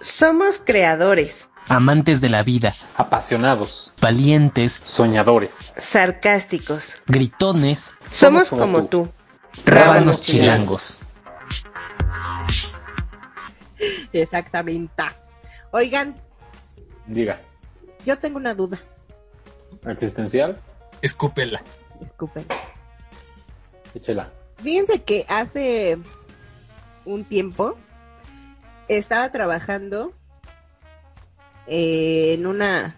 Somos creadores, amantes de la vida, apasionados, valientes, soñadores, sarcásticos. gritones, Somos como tú. rábanos chilangos. Exactamente. Oigan, Diga, yo tengo una duda. existencial, Escúpela. Disculpen. échela. Fíjense que hace un tiempo estaba trabajando eh, en una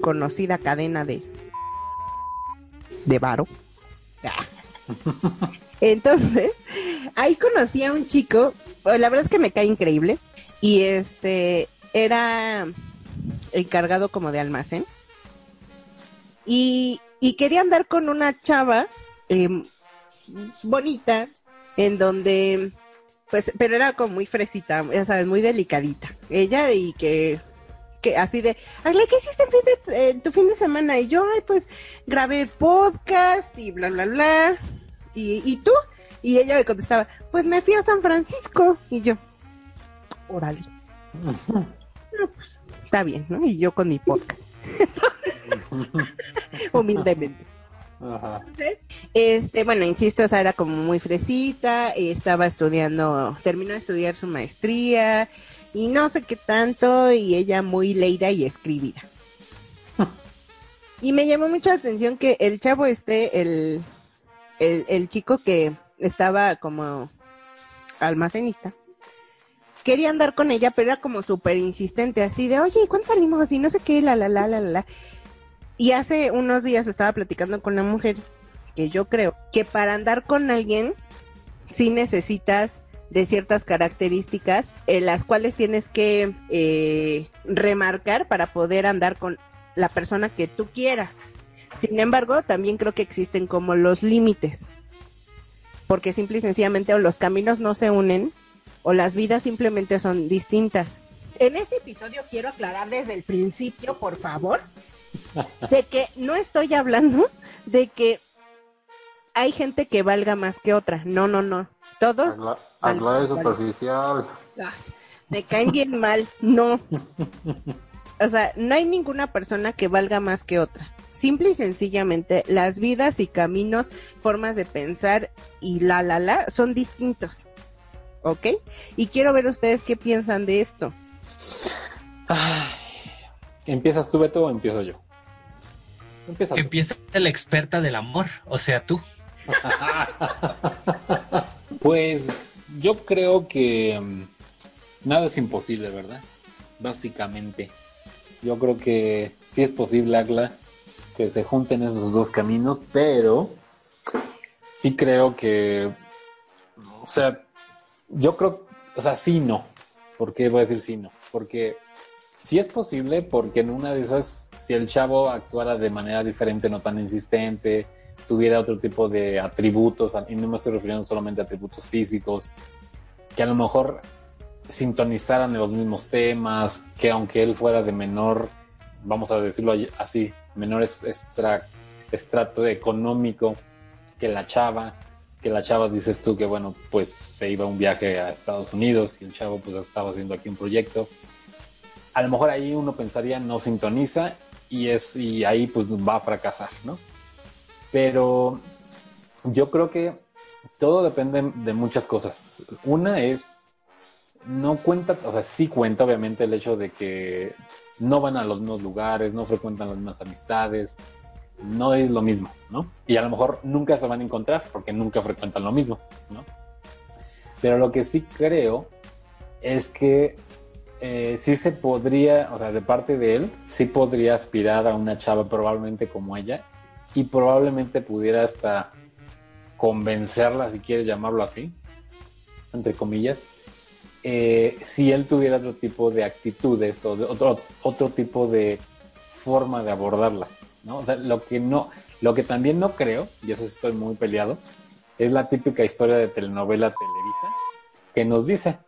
conocida cadena de de varo. Entonces, ahí conocí a un chico, pues, la verdad es que me cae increíble y este era encargado como de almacén y, y quería andar con una chava em, bonita en donde pues pero era como muy fresita ya sabes muy delicadita ella y que que así de Agla, ¿qué hiciste en fin de- eh, tu fin de semana? Y yo, ay, pues grabé podcast y bla, bla, bla. ¿Y, ¿Y tú? Y ella me contestaba, pues me fui a San Francisco. Y yo, órale. No, pues, está bien, ¿no? Y yo con mi podcast. Humildemente. Ajá. Entonces, este, bueno, insisto, o sea, era como muy fresita, estaba estudiando, terminó de estudiar su maestría y no sé qué tanto, y ella muy leída y escribida. y me llamó mucho la atención que el chavo este, el, el, el chico que estaba como almacenista, quería andar con ella, pero era como súper insistente, así de, oye, ¿cuándo salimos? Y no sé qué, la, la, la, la, la, la. Y hace unos días estaba platicando con una mujer que yo creo que para andar con alguien sí necesitas de ciertas características en las cuales tienes que eh, remarcar para poder andar con la persona que tú quieras. Sin embargo, también creo que existen como los límites, porque simple y sencillamente o los caminos no se unen o las vidas simplemente son distintas. En este episodio quiero aclarar desde el principio, por favor, de que no estoy hablando de que hay gente que valga más que otra. No, no, no. Todos vale. superficial. ah, me caen bien mal. No. O sea, no hay ninguna persona que valga más que otra. Simple y sencillamente, las vidas y caminos, formas de pensar y la, la, la, son distintos. ¿Ok? Y quiero ver ustedes qué piensan de esto. Ay. ¿Empiezas tú, Beto, o empiezo yo? Empieza tú. Empieza la experta del amor, o sea, tú. Pues yo creo que mm, nada es imposible, ¿verdad? Básicamente. Yo creo que sí es posible, Agla, que se junten esos dos caminos, pero sí creo que, o sea, yo creo, o sea, sí no. ¿Por qué voy a decir sí no? Porque sí es posible, porque en una de esas, si el chavo actuara de manera diferente, no tan insistente, tuviera otro tipo de atributos, y no me estoy refiriendo solamente a atributos físicos, que a lo mejor sintonizaran en los mismos temas, que aunque él fuera de menor, vamos a decirlo así, menor estrato económico que la chava, que la chava dices tú que bueno, pues se iba a un viaje a Estados Unidos y el chavo pues estaba haciendo aquí un proyecto. A lo mejor ahí uno pensaría no sintoniza y es y ahí pues va a fracasar, ¿no? Pero yo creo que todo depende de muchas cosas. Una es, no cuenta, o sea, sí cuenta obviamente el hecho de que no van a los mismos lugares, no frecuentan las mismas amistades, no es lo mismo, ¿no? Y a lo mejor nunca se van a encontrar porque nunca frecuentan lo mismo, ¿no? Pero lo que sí creo es que eh, sí se podría, o sea, de parte de él, sí podría aspirar a una chava probablemente como ella y probablemente pudiera hasta convencerla, si quieres llamarlo así, entre comillas, eh, si él tuviera otro tipo de actitudes o de otro, otro tipo de forma de abordarla, ¿no? O sea, lo que no, lo que también no creo, y eso estoy muy peleado, es la típica historia de telenovela Televisa que nos dice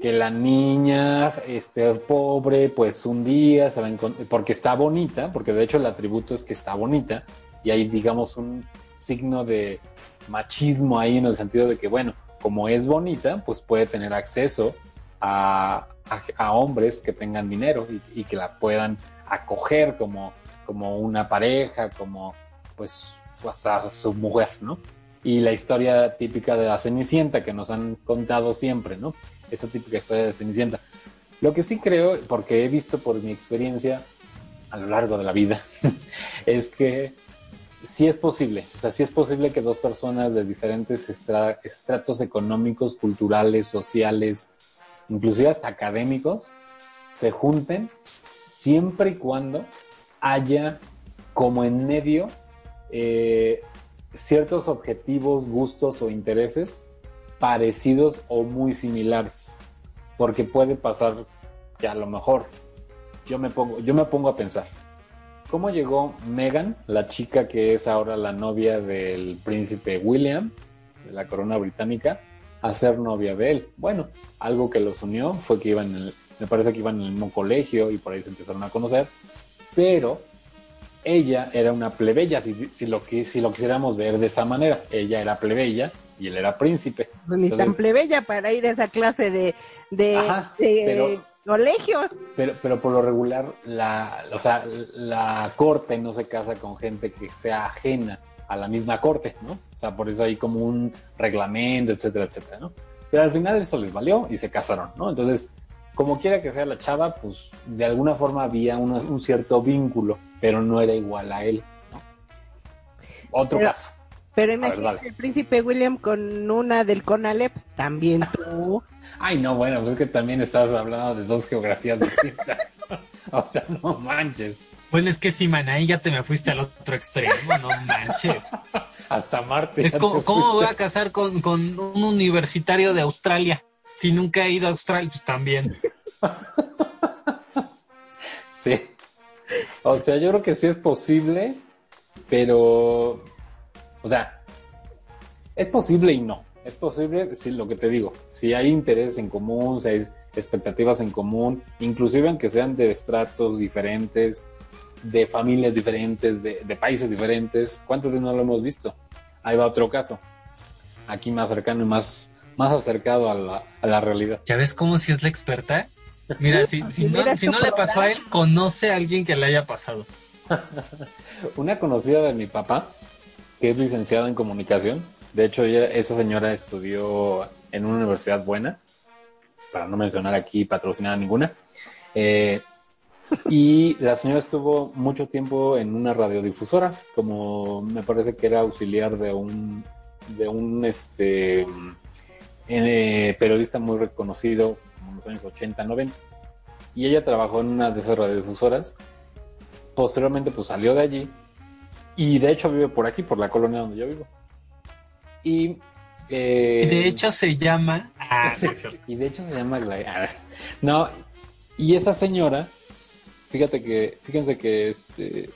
que la niña, este pobre, pues un día se va a encont- porque está bonita, porque de hecho el atributo es que está bonita, y hay digamos un signo de machismo ahí en el sentido de que, bueno, como es bonita, pues puede tener acceso a, a, hombres que tengan dinero y, que la puedan acoger como, como una pareja, como pues, pues a su mujer, ¿no? Y la historia típica de la Cenicienta que nos han contado siempre, ¿no? Esa típica historia de Cenicienta. Lo que sí creo, porque he visto por mi experiencia a lo largo de la vida, es que sí es posible, o sea, sí es posible que dos personas de diferentes estra- estratos económicos, culturales, sociales, inclusive hasta académicos, se junten siempre y cuando haya como en medio eh, ciertos objetivos, gustos o intereses parecidos o muy similares. Porque puede pasar que a lo mejor yo me pongo, yo me pongo a pensar, ¿cómo llegó Megan, la chica que es ahora la novia del príncipe William, de la corona británica, a ser novia de él? Bueno, algo que los unió fue que iban en el, me parece que iban en el mismo colegio y por ahí se empezaron a conocer, pero ella era una plebeya, si, si lo, si lo quisiéramos ver de esa manera. Ella era plebeya y él era príncipe. Pues ni tan plebeya para ir a esa clase de, de, Ajá, de pero- colegios. Pero, pero por lo regular, la, o sea, la corte no se casa con gente que sea ajena a la misma corte, ¿no? O sea, por eso hay como un reglamento, etcétera, etcétera, ¿no? Pero al final eso les valió y se casaron, ¿no? Entonces, como quiera que sea la chava, pues de alguna forma había una- un cierto vínculo, pero no era igual a él, ¿no? Otro Pero- caso. Pero ver, imagínate el príncipe William con una del Conalep, también tú. Ay, no, bueno, pues es que también estabas hablando de dos geografías distintas. o sea, no manches. Bueno, es que sí, man, ahí ya te me fuiste al otro extremo, no manches. Hasta Marte. Es como, ¿cómo voy a casar con, con un universitario de Australia? Si nunca he ido a Australia, pues también. Sí. O sea, yo creo que sí es posible, pero. O sea, es posible y no. Es posible, si lo que te digo, si hay interés en común, si hay expectativas en común, inclusive aunque sean de estratos diferentes, de familias diferentes, de, de países diferentes, ¿cuántos de no lo hemos visto? Ahí va otro caso. Aquí más cercano y más, más acercado a la, a la realidad. ¿Ya ves cómo si es la experta? Mira, si, si no, Mira si tu no le pasó a él, conoce a alguien que le haya pasado. Una conocida de mi papá, que es licenciada en comunicación, de hecho esa señora estudió en una universidad buena, para no mencionar aquí patrocinada ninguna, eh, y la señora estuvo mucho tiempo en una radiodifusora, como me parece que era auxiliar de un, de un este, eh, periodista muy reconocido en los años 80, 90. Y ella trabajó en una de esas radiodifusoras. Posteriormente pues salió de allí y de hecho vive por aquí, por la colonia donde yo vivo. Y, eh, Y de hecho se llama... Ah, y de hecho se llama Glad- a ver, No, y esa señora, fíjate que, fíjense que este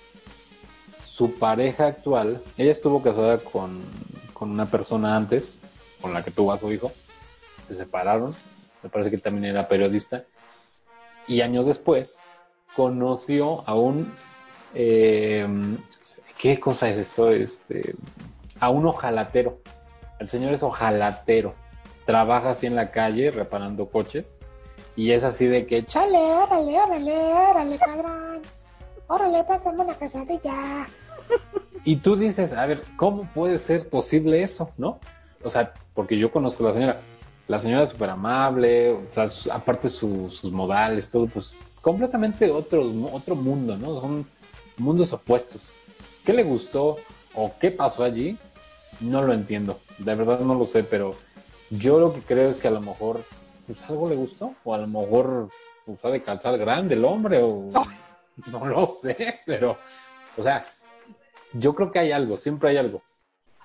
su pareja actual, ella estuvo casada con, con una persona antes, con la que tuvo a su hijo, se separaron, me parece que también era periodista, y años después conoció a un eh, ¿qué cosa es esto? Este, a un ojalatero. El señor es ojalatero. Trabaja así en la calle reparando coches. Y es así de que, chale, órale, órale, órale, cabrón. Órale, pásame una quesadilla. Y tú dices, a ver, ¿cómo puede ser posible eso, no? O sea, porque yo conozco a la señora. La señora es súper amable, aparte su- sus modales, todo, pues completamente otro, otro mundo, ¿no? Son mundos opuestos. ¿Qué le gustó o qué pasó allí? No lo entiendo. De verdad no lo sé, pero yo lo que creo es que a lo mejor pues algo le gustó o a lo mejor usó de calzar grande el hombre o no lo sé, pero o sea, yo creo que hay algo, siempre hay algo.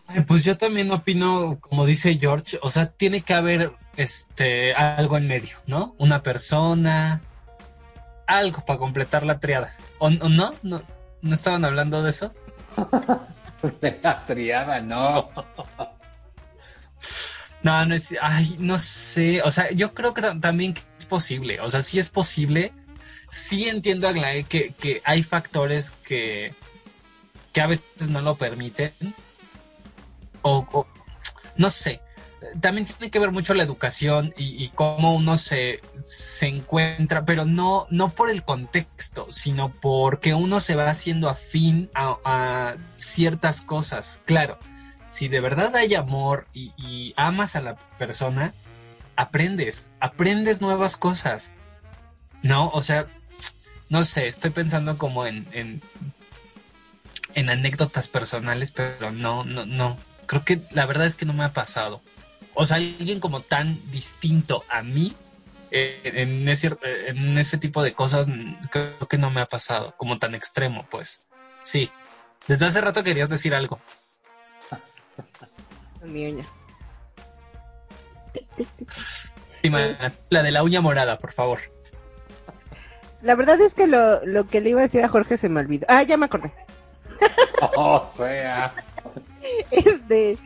Ay, Pues yo también opino, como dice George, o sea, tiene que haber este algo en medio, ¿no? Una persona, algo para completar la triada. ¿O, o no? no? ¿No estaban hablando de eso? De la triada, no. No, no es, ay, no sé, o sea, yo creo que ta- también es posible, o sea, sí es posible, sí entiendo Aglaé que, que hay factores que, que a veces no lo permiten, o- no sé, también tiene que ver mucho la educación y, cómo uno se, se encuentra, pero no, no por el contexto, sino porque uno se va haciendo afín a, ciertas cosas. Claro, si de verdad hay amor y, amas a la persona, aprendes, aprendes nuevas cosas. ¿No? O sea, no sé, estoy pensando como en, en, en anécdotas personales, pero no, no, no. Creo que la verdad es que no me ha pasado o sea, alguien como tan distinto a mí eh, en, ese, en ese tipo de cosas creo que no me ha pasado, como tan extremo, pues. Sí. Desde hace rato querías decir algo. Mi uña. La de la uña morada, por favor. La verdad es que lo, lo que le iba a decir a Jorge se me olvidó. Ah, ya me acordé. O sea. Este,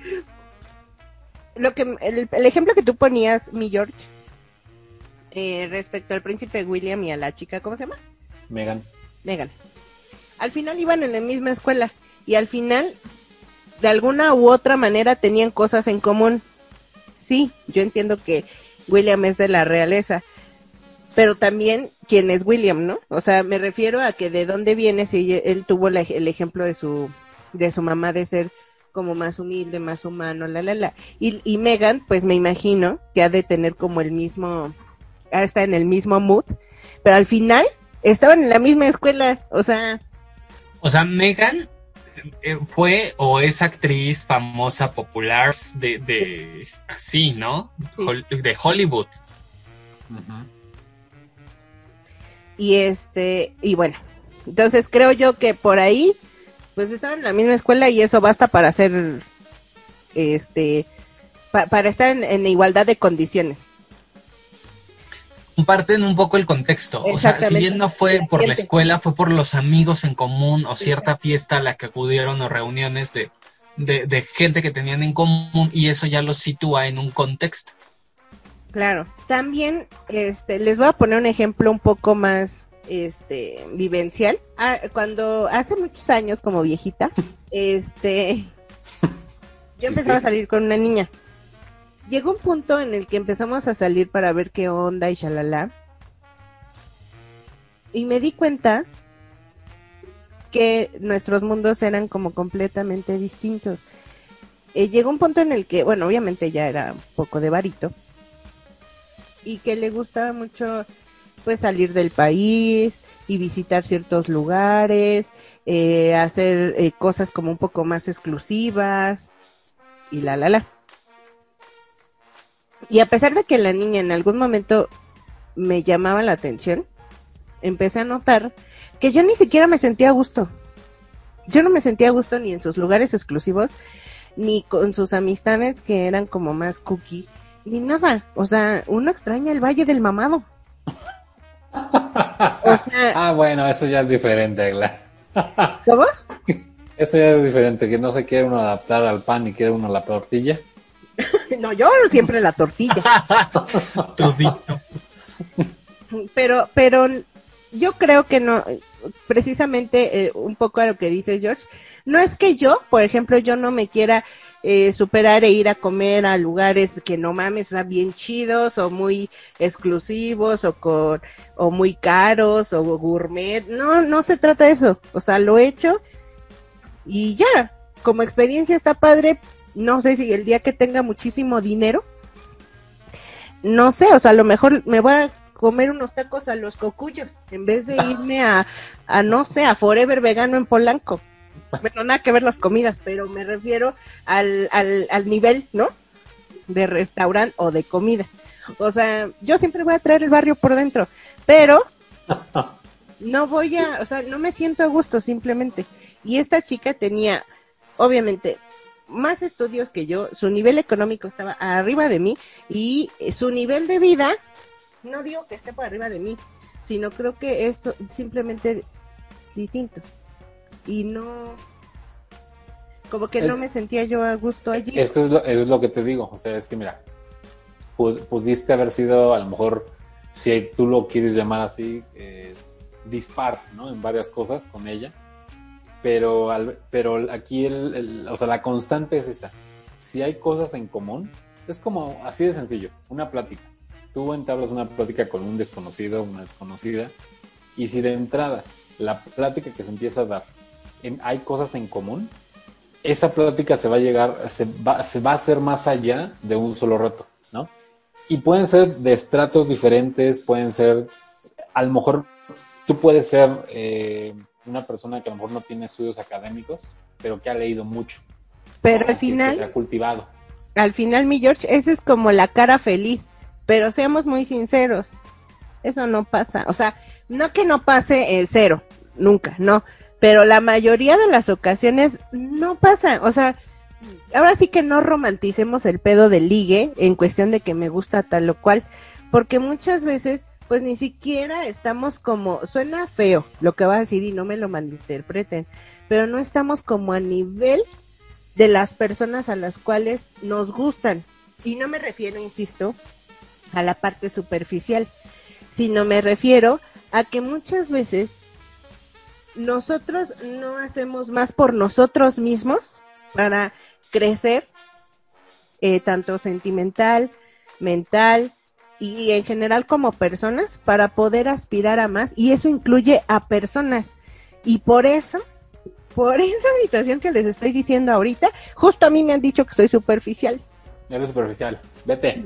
lo que el, ejemplo que tú ponías, mi George, eh, respecto al príncipe William y a la chica, ¿cómo se llama? Megan. Megan. Al final iban en la misma escuela y al final, de alguna u otra manera, tenían cosas en común. Sí, yo entiendo que William es de la realeza, pero también quién es William, ¿no? O sea, me refiero a que de dónde viene si él tuvo el ejemplo de su de su mamá de ser como más humilde, más humano, la, la, la. Y, y Megan, pues me imagino que ha de tener como el mismo, está en el mismo mood, pero al final estaban en la misma escuela, o sea. O sea, Megan eh, fue o es actriz famosa, popular, de, de así, ¿no? De Hollywood. Y este, y bueno, entonces creo yo que por ahí pues estaban en la misma escuela y eso basta para hacer, este, para estar en, igualdad de condiciones. Comparten un poco el contexto. O sea, si bien no fue por la escuela, fue por los amigos en común o cierta fiesta a la que acudieron o reuniones de, de, gente que tenían en común y eso ya los sitúa en un contexto. Claro. También este, les voy a poner un ejemplo un poco más este vivencial. Ah, cuando hace muchos años como viejita, este yo empezaba a salir con una niña. Llegó un punto en el que empezamos a salir para ver qué onda y shalala. Y me di cuenta que nuestros mundos eran como completamente distintos. Eh, llegó un punto en el que, bueno, obviamente ya era un poco de varito. Y que le gustaba mucho pues salir del país y visitar ciertos lugares, eh, hacer eh, cosas como un poco más exclusivas y la la la. Y a pesar de que la niña en algún momento me llamaba la atención, empecé a notar que yo ni siquiera me sentía a gusto. Yo no me sentía a gusto ni en sus lugares exclusivos, ni con sus amistades que eran como más cookie, ni nada. O sea, uno extraña el Valle del Mamado. ah, bueno, eso ya es diferente, ¿Cómo? Eso ya es diferente, que no se quiere uno adaptar al pan y quiere uno la tortilla. no, yo siempre la tortilla. pero, pero yo creo que no, precisamente eh, un poco a lo que dice George, no es que yo, por ejemplo, yo no me quiera eh, superar e ir a comer a lugares que no mames, o bien chidos o muy exclusivos o con, o muy caros o gourmet. No, no se trata de eso. O sea, lo he hecho y ya, como experiencia está padre. No sé si el día que tenga muchísimo dinero, no sé, o sea, a lo mejor me voy a comer unos tacos a los cocuyos en vez de irme a, a no sé, a Forever Vegano en Polanco. Bueno, nada que ver las comidas, pero me refiero al, al, nivel, ¿no? De restaurante o de comida. O sea, yo siempre voy a traer el barrio por dentro, pero no voy a, o sea, no me siento a gusto simplemente. Y esta chica tenía, obviamente, más estudios que yo, su nivel económico estaba arriba de mí y su nivel de vida, no digo que esté por arriba de mí, sino creo que es simplemente distinto y no como que no me sentía yo a gusto allí. Esto es lo, es lo que te digo, o sea, es que mira, pudiste haber sido a lo mejor, si tú lo quieres llamar así, eh, dispar, ¿no? En varias cosas con ella, pero, al, pero aquí, el, o sea, la constante es esa. Si hay cosas en común, es como así de sencillo, una plática. Tú entablas una plática con un desconocido, una desconocida, y si de entrada la plática que se empieza a dar hay cosas en común, esa plática se va a llegar, se va, se va a hacer más allá de un solo reto, ¿no? Y pueden ser de estratos diferentes, pueden ser, a lo mejor tú puedes ser eh, una persona que a lo mejor no tiene estudios académicos, pero que ha leído mucho. Pero al final... Se ha cultivado. Al final, mi George, esa es como la cara feliz, pero seamos muy sinceros, eso no pasa. O sea, no que no pase cero, nunca, no pero la mayoría de las ocasiones no pasa, o sea, ahora sí que no romanticemos el pedo del ligue en cuestión de que me gusta tal o cual, porque muchas veces pues ni siquiera estamos como, suena feo lo que va a decir y no me lo malinterpreten, pero no estamos como a nivel de las personas a las cuales nos gustan. Y no me refiero, insisto, a la parte superficial, sino me refiero a que muchas veces nosotros no hacemos más por nosotros mismos para crecer, eh, tanto sentimental, mental y en general como personas, para poder aspirar a más. Y eso incluye a personas. Y por eso, por esa situación que les estoy diciendo ahorita, justo a mí me han dicho que soy superficial. Eres superficial, vete.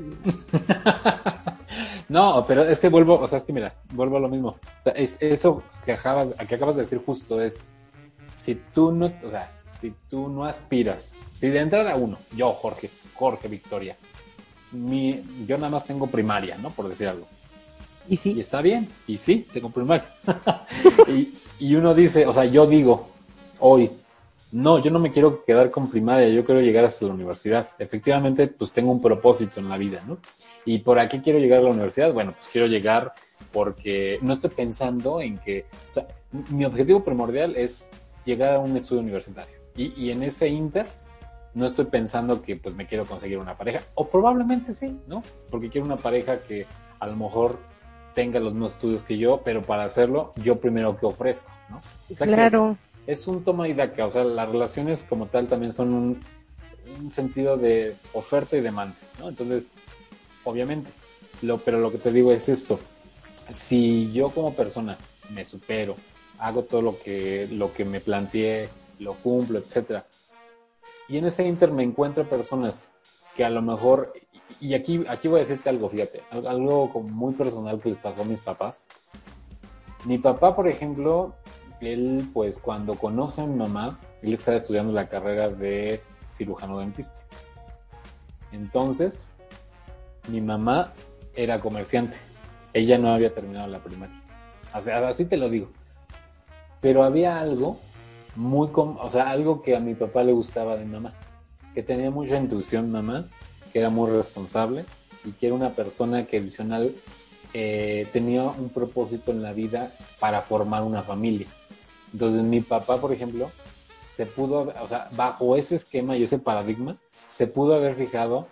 No, pero este vuelvo, o sea, es que mira, vuelvo a lo mismo. Es, eso que acabas, que acabas de decir justo es, si tú no, o sea, si tú no aspiras, si de entrada uno, yo, Jorge, Jorge Victoria, mi, yo nada más tengo primaria, ¿no? Por decir algo. Y sí. Y está bien, y sí, tengo primaria. y, y uno dice, o sea, yo digo, hoy, no, yo no me quiero quedar con primaria, yo quiero llegar hasta la universidad. Efectivamente, pues tengo un propósito en la vida, ¿no? ¿Y por aquí quiero llegar a la universidad? Bueno, pues quiero llegar porque no estoy pensando en que, o sea, mi objetivo primordial es llegar a un estudio universitario. Y, y, en ese inter no estoy pensando que pues me quiero conseguir una pareja, o probablemente sí, ¿no? Porque quiero una pareja que a lo mejor tenga los mismos estudios que yo, pero para hacerlo yo primero que ofrezco, ¿no? claro. Es, es, un toma y daca, o sea, las relaciones como tal también son un, un sentido de oferta y demanda, ¿no? Entonces, obviamente. Lo, pero lo que te digo es esto. Si yo como persona me supero, hago todo lo que, lo que me planteé, lo cumplo, etcétera. Y en ese inter me encuentro personas que a lo mejor, y aquí, aquí voy a decirte algo, fíjate, algo como muy personal que les pasó a mis papás. Mi papá, por ejemplo, él pues cuando conoce a mi mamá, él estaba estudiando la carrera de cirujano dentista. Entonces, mi mamá era comerciante. Ella no había terminado la primaria. O sea, así te lo digo. Pero había algo muy, o sea, algo que a mi papá le gustaba de mamá. Que tenía mucha intuición mamá, que era muy responsable y que era una persona que adicional eh, tenía un propósito en la vida para formar una familia. Entonces mi papá, por ejemplo, se pudo, o sea, bajo ese esquema y ese paradigma, se pudo haber fijado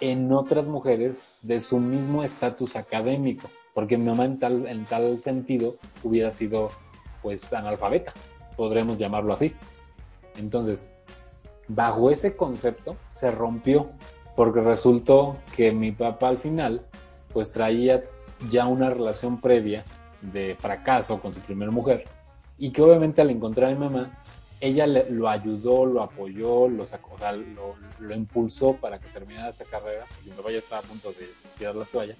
en otras mujeres de su mismo estatus académico, porque mi mamá en tal, en tal sentido hubiera sido pues analfabeta, podremos llamarlo así. Entonces, bajo ese concepto se rompió, porque resultó que mi papá al final pues traía ya una relación previa de fracaso con su primera mujer y que obviamente al encontrar a mi mamá ella lo ayudó, lo apoyó, lo, sacó, lo, impulsó para que terminara esa carrera. Mi papá ya estaba a punto de tirar la toalla.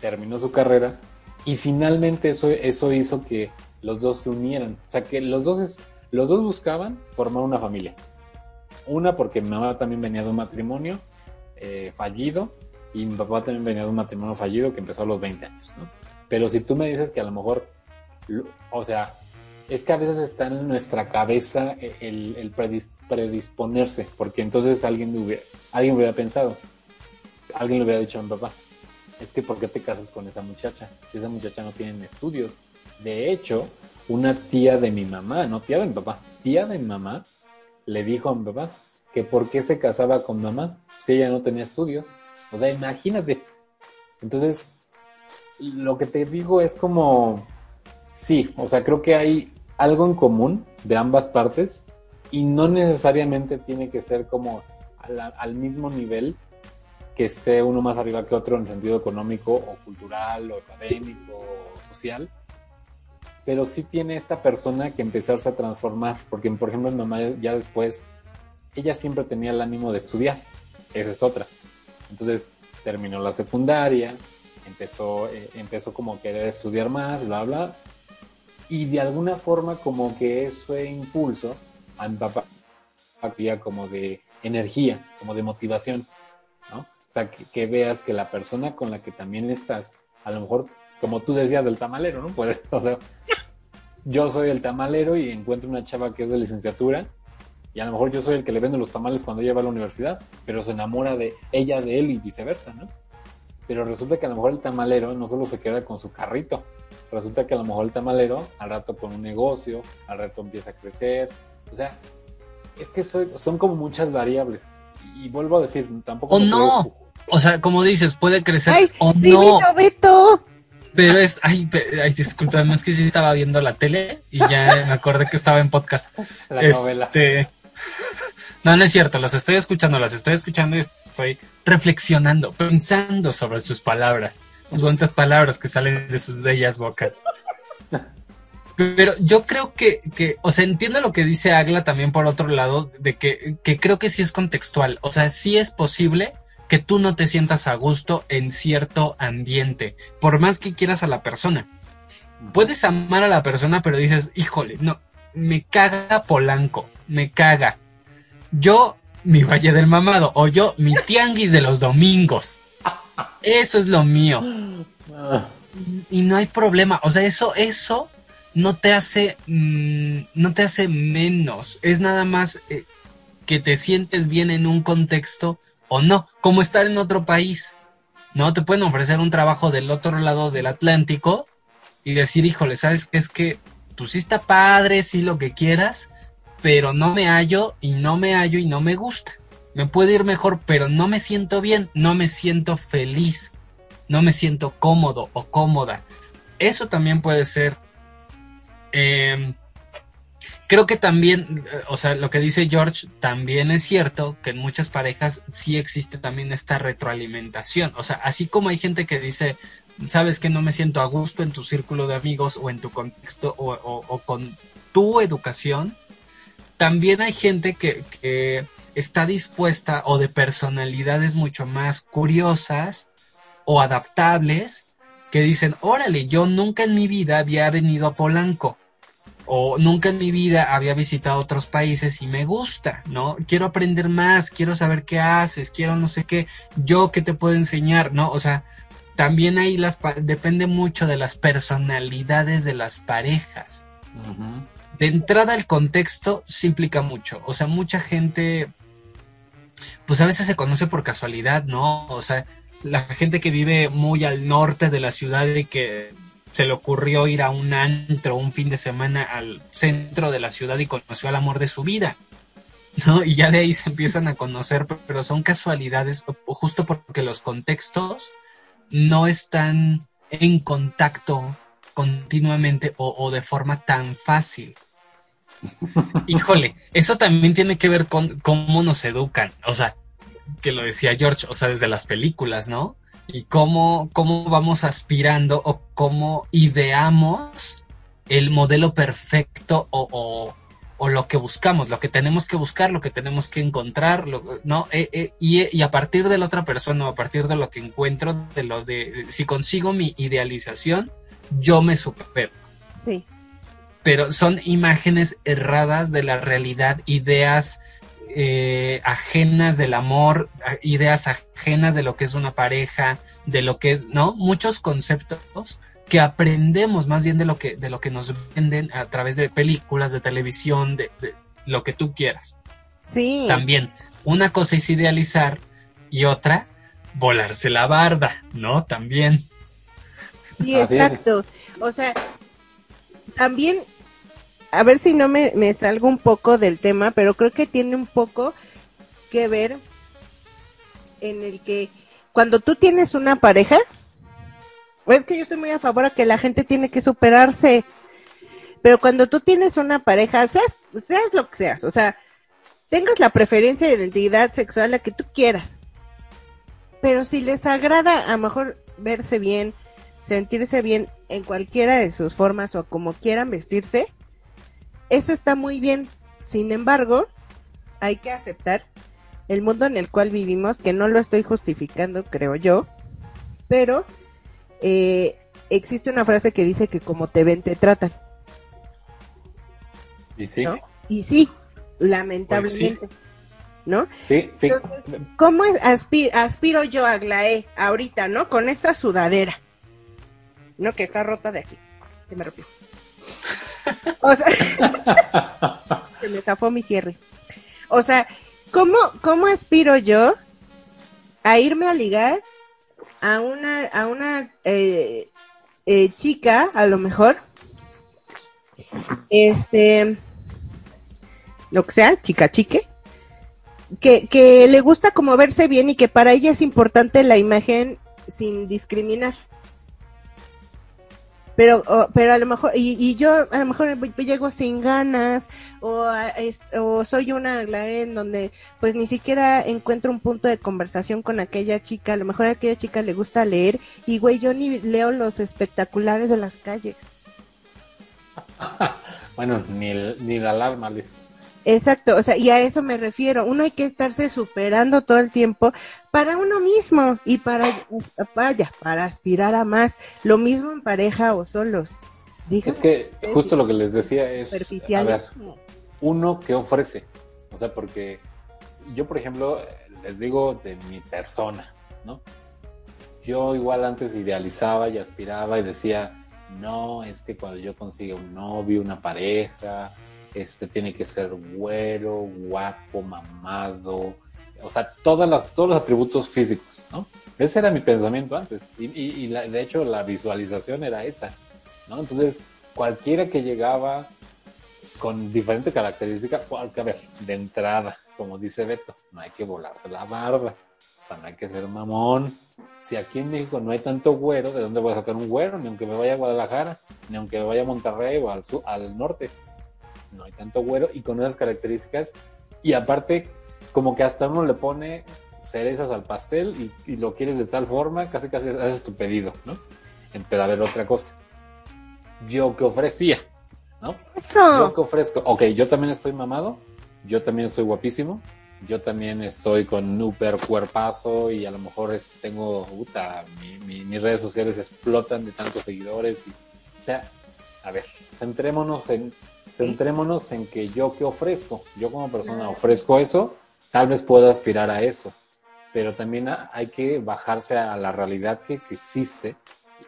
Terminó su carrera y finalmente eso, eso hizo que los dos se unieran. O sea, que los dos, los dos buscaban formar una familia. Una porque mi mamá también venía de un matrimonio eh, fallido y mi papá también venía de un matrimonio fallido que empezó a los 20 años. ¿no? Pero si tú me dices que a lo mejor, o sea, es que a veces está en nuestra cabeza el, predisponerse, porque entonces alguien hubiera, alguien hubiera pensado, alguien le hubiera dicho a mi papá, es que ¿por qué te casas con esa muchacha? Si esa muchacha no tiene estudios. De hecho, una tía de mi mamá, no tía de mi papá, tía de mi mamá, le dijo a mi papá que por qué se casaba con mamá si ella no tenía estudios. O sea, imagínate. Entonces, lo que te digo es como, sí, o sea, creo que hay algo en común de ambas partes y no necesariamente tiene que ser como al, mismo nivel, que esté uno más arriba que otro en sentido económico o cultural o académico o social. Pero sí tiene esta persona que empezarse a transformar, porque por ejemplo mi mamá ya después, ella siempre tenía el ánimo de estudiar, esa es otra. Entonces terminó la secundaria, empezó, eh, empezó como querer estudiar más, bla, bla, y de alguna forma como que ese impulso a mi papá había como de energía, como de motivación, ¿no? O sea, que, veas que la persona con la que también estás, a lo mejor, como tú decías del tamalero, ¿no? Pues, o sea, yo soy el tamalero y encuentro una chava que es de licenciatura y a lo mejor yo soy el que le vende los tamales cuando ella va a la universidad, pero se enamora de ella de él y viceversa, ¿no? Pero resulta que a lo mejor el tamalero no solo se queda con su carrito, resulta que a lo mejor el tamalero al rato con un negocio, al rato empieza a crecer, o sea, es que son como muchas variables. Y, vuelvo a decir, tampoco... ¡O no! O sea, como dices, puede crecer o no. Pero es, ay, ay, discúlpame, es que sí estaba viendo la tele y ya me acordé que estaba en podcast. La novela. No, no es cierto, las estoy escuchando, las estoy escuchando y estoy reflexionando, pensando sobre sus palabras, sus bonitas palabras que salen de sus bellas bocas. Pero yo creo que, que, o sea, entiendo lo que dice Agla también por otro lado, de que, que creo que sí es contextual. O sea, sí es posible que tú no te sientas a gusto en cierto ambiente, por más que quieras a la persona. Puedes amar a la persona, pero dices, híjole, no, me caga Polanco, me caga. Yo, mi Valle del Mamado, o yo, mi tianguis de los domingos. Eso es lo mío. Y no hay problema, o sea, eso, eso no te hace, mm, no te hace menos, es nada más eh, que te sientes bien en un contexto o no, como estar en otro país. No te pueden ofrecer un trabajo del otro lado del Atlántico y decir, híjole, ¿sabes qué? Es que pues sí está padre, sí lo que quieras, pero no me hallo y no me hallo y no me gusta. Me puede ir mejor, pero no me siento bien, no me siento feliz, no me siento cómodo o cómoda. Eso también puede ser eh, creo que también, o sea, lo que dice George también es cierto que en muchas parejas sí existe también esta retroalimentación. O sea, así como hay gente que dice, sabes que no me siento a gusto en tu círculo de amigos o en tu contexto o, con tu educación, también hay gente que, está dispuesta o de personalidades mucho más curiosas o adaptables que dicen, órale, yo nunca en mi vida había venido a Polanco o nunca en mi vida había visitado otros países y me gusta, ¿no? Quiero aprender más, quiero saber qué haces, quiero no sé qué, yo qué te puedo enseñar, ¿no? O sea, también ahí las depende mucho de las personalidades de las parejas. De entrada el contexto sí implica mucho, o sea, mucha gente pues a veces se conoce por casualidad, ¿no? O sea, la gente que vive muy al norte de la ciudad y que se le ocurrió ir a un antro un fin de semana al centro de la ciudad y conoció al amor de su vida. ¿no? Y ya de ahí se empiezan a conocer, pero son casualidades justo porque los contextos no están en contacto continuamente o, de forma tan fácil. Híjole, eso también tiene que ver con cómo nos educan. O sea, que lo decía George, o sea, desde las películas, ¿no? y cómo, cómo vamos aspirando o cómo ideamos el modelo perfecto o, o, lo que buscamos, lo que tenemos que buscar, lo que tenemos que encontrar, ¿no? Eh, eh, y, a partir de la otra persona, o a partir de lo que encuentro, de lo de, si consigo mi idealización, yo me supero. Sí. Pero son imágenes erradas de la realidad, ideas eh, ajenas del amor, ideas ajenas de lo que es una pareja, de lo que es, ¿no? Muchos conceptos que aprendemos más bien de lo que, de lo que nos venden a través de películas, de televisión, de, lo que tú quieras. Sí. También, una cosa es idealizar y otra, volarse la barda, ¿no? También. Sí, exacto. O sea, también a ver si no me, salgo un poco del tema, pero creo que tiene un poco que ver en el que cuando tú tienes una pareja, es que yo estoy muy a favor de que la gente tiene que superarse, pero cuando tú tienes una pareja, seas, seas lo que seas, o sea, tengas la preferencia de identidad sexual la que tú quieras, pero si les agrada a lo mejor verse bien, sentirse bien en cualquiera de sus formas o como quieran vestirse, eso está muy bien. Sin embargo, hay que aceptar el mundo en el cual vivimos, que no lo estoy justificando, creo yo, pero eh, existe una frase que dice que como te ven, te tratan. Y sí. ¿no? Y sí, lamentablemente. ¿No? Sí, sí. Entonces, ¿cómo es- aspi- aspiro yo a Glaé ahorita, ¿no? Con esta sudadera. No, que está rota de aquí. Se me rompió. O sea, se me zafó mi cierre. O sea, ¿cómo, ¿cómo aspiro yo a irme a ligar a una, a una eh, eh, chica, a lo mejor? Este, lo que sea, chica chique, que, que le gusta como verse bien y que para ella es importante la imagen sin discriminar. Pero, pero a lo mejor, y, y yo a lo mejor llego sin ganas, o, o soy una en donde pues ni siquiera encuentro un punto de conversación con aquella chica, a lo mejor a aquella chica le gusta leer, y güey, yo ni leo los espectaculares de las calles. Bueno, ni, ni la alarma les. Exacto, o sea, y a eso me refiero. Uno hay que estarse superando todo el tiempo para uno mismo y para, vaya, para aspirar a más. Lo mismo en pareja o solos. Dígame Es que justo lo que les decía es, a ver, uno que ofrece. O sea, porque yo, por ejemplo, les digo de mi persona, ¿no? Yo igual antes idealizaba y aspiraba y decía, no, es que cuando yo consiga un novio, una pareja, este tiene que ser güero, guapo, mamado, o sea, todas las, todos los atributos físicos, ¿no? Ese era mi pensamiento antes. Y, la- de hecho la visualización era esa, ¿no? Entonces, cualquiera que llegaba con diferente característica, porque, a ver, de entrada, como dice Beto, no hay que volarse la barba, o sea, no hay que ser mamón. Si aquí en México no hay tanto güero, ¿de dónde voy a sacar un güero? Ni aunque me vaya a Guadalajara, ni aunque me vaya a Monterrey o al, sur, al norte. No hay tanto güero y con esas características. Y aparte, como que hasta uno le pone cerezas al pastel y, y lo quieres de tal forma, casi casi haces tu pedido, ¿no? Pero a ver, otra cosa. Yo que ofrecía, ¿no? Yo Eso. que ofrezco, ok, yo también estoy mamado, yo también estoy guapísimo, yo también estoy con un super cuerpazo y a lo mejor es- tengo, puta, mi- mi- mis redes sociales explotan de tantos seguidores. Y, o sea, a ver, centrémonos en, centrémonos en que yo que ofrezco, yo como persona ofrezco eso, tal vez pueda aspirar a eso, pero también ha- hay que bajarse a la realidad que, que existe,